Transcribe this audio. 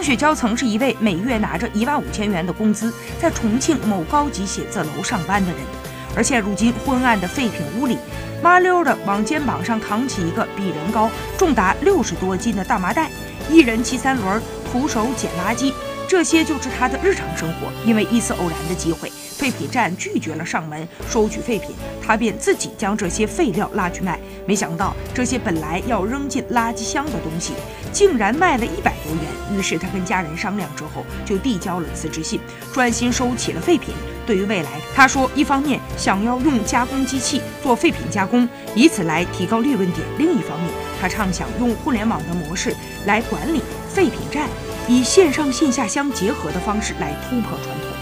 张雪娇曾是一位每月拿着一万五千元的工资，在重庆某高级写字楼上班的人，而现如今昏暗的废品屋里，麻溜的往肩膀上扛起一个比人高、重达六十多斤的大麻袋，一人骑三轮，徒手捡垃圾。这些就是他的日常生活。因为一次偶然的机会，废品站拒绝了上门收取废品，他便自己将这些废料拉去卖。没想到这些本来要扔进垃圾箱的东西，竟然卖了一百多元。于是他跟家人商量之后，就递交了辞职信，专心收起了废品。对于未来，他说，一方面想要用加工机器做废品加工，以此来提高利润点；另一方面，他畅想用互联网的模式来管理废品站。以线上线下相结合的方式来突破传统。